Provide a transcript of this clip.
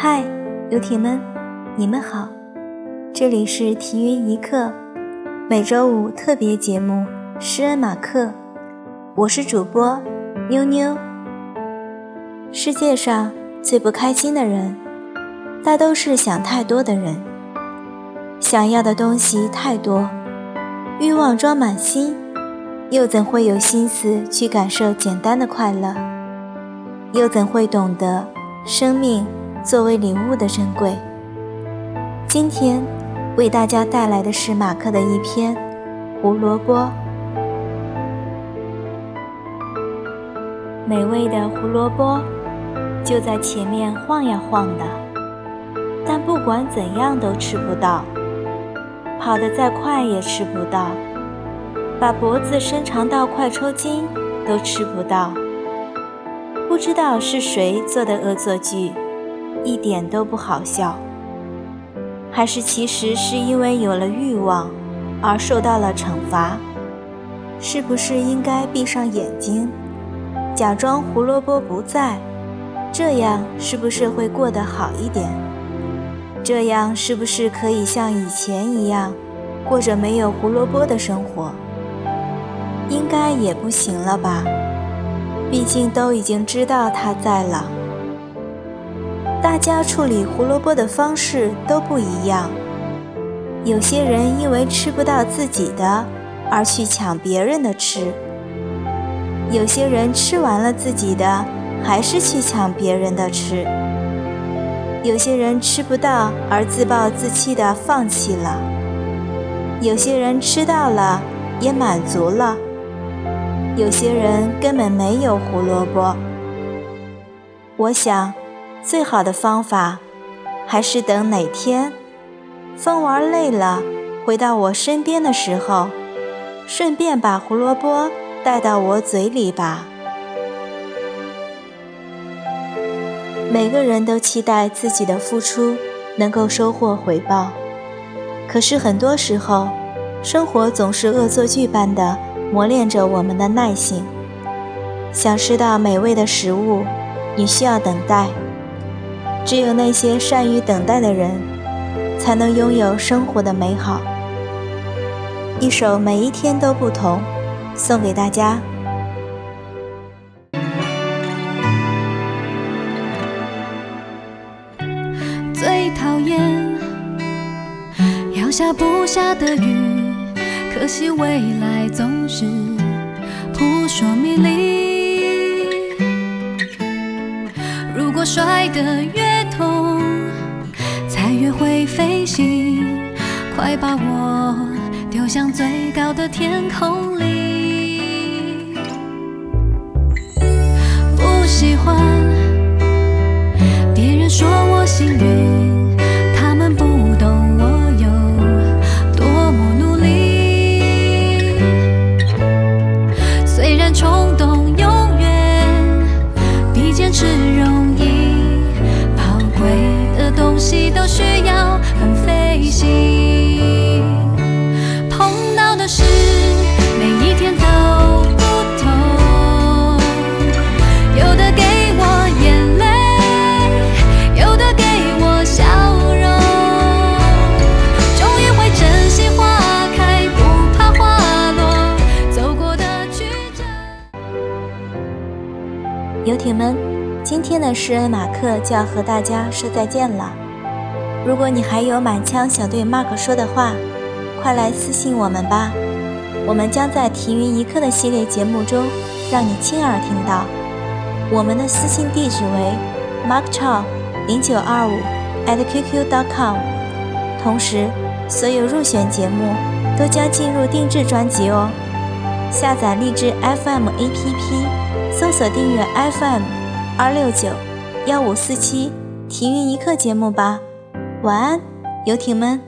嗨，游艇们，你们好，这里是体育一刻，每周五特别节目《诗恩马克》，我是主播妞妞。世界上最不开心的人，大都是想太多的人。想要的东西太多，欲望装满心，又怎会有心思去感受简单的快乐？又怎会懂得生命？作为礼物的珍贵。今天为大家带来的是马克的一篇《胡萝卜》。美味的胡萝卜就在前面晃呀晃的，但不管怎样都吃不到，跑得再快也吃不到，把脖子伸长到快抽筋都吃不到。不知道是谁做的恶作剧。一点都不好笑，还是其实是因为有了欲望而受到了惩罚？是不是应该闭上眼睛，假装胡萝卜不在？这样是不是会过得好一点？这样是不是可以像以前一样，过着没有胡萝卜的生活？应该也不行了吧？毕竟都已经知道他在了。大家处理胡萝卜的方式都不一样。有些人因为吃不到自己的，而去抢别人的吃；有些人吃完了自己的，还是去抢别人的吃；有些人吃不到而自暴自弃的放弃了；有些人吃到了也满足了；有些人根本没有胡萝卜。我想。最好的方法，还是等哪天风玩累了，回到我身边的时候，顺便把胡萝卜带到我嘴里吧。每个人都期待自己的付出能够收获回报，可是很多时候，生活总是恶作剧般的磨练着我们的耐性。想吃到美味的食物，你需要等待。只有那些善于等待的人，才能拥有生活的美好。一首《每一天都不同》，送给大家。最讨厌要下不下的雨，可惜未来总是扑朔迷离。如果摔得越痛，才越会飞行。快把我丢向最高的天空里。不喜欢别人说我幸运，游艇们，今天的诗恩马克就要和大家说再见了。如果你还有满腔想对 Mark 说的话，快来私信我们吧，我们将在《体云一刻》的系列节目中让你亲耳听到。我们的私信地址为 markchow 零九二五 @qq.com。同时，所有入选节目都将进入定制专辑哦。下载荔枝 FM APP，搜索订阅 FM 二六九幺五四七《体育一刻》节目吧。晚安，游艇们。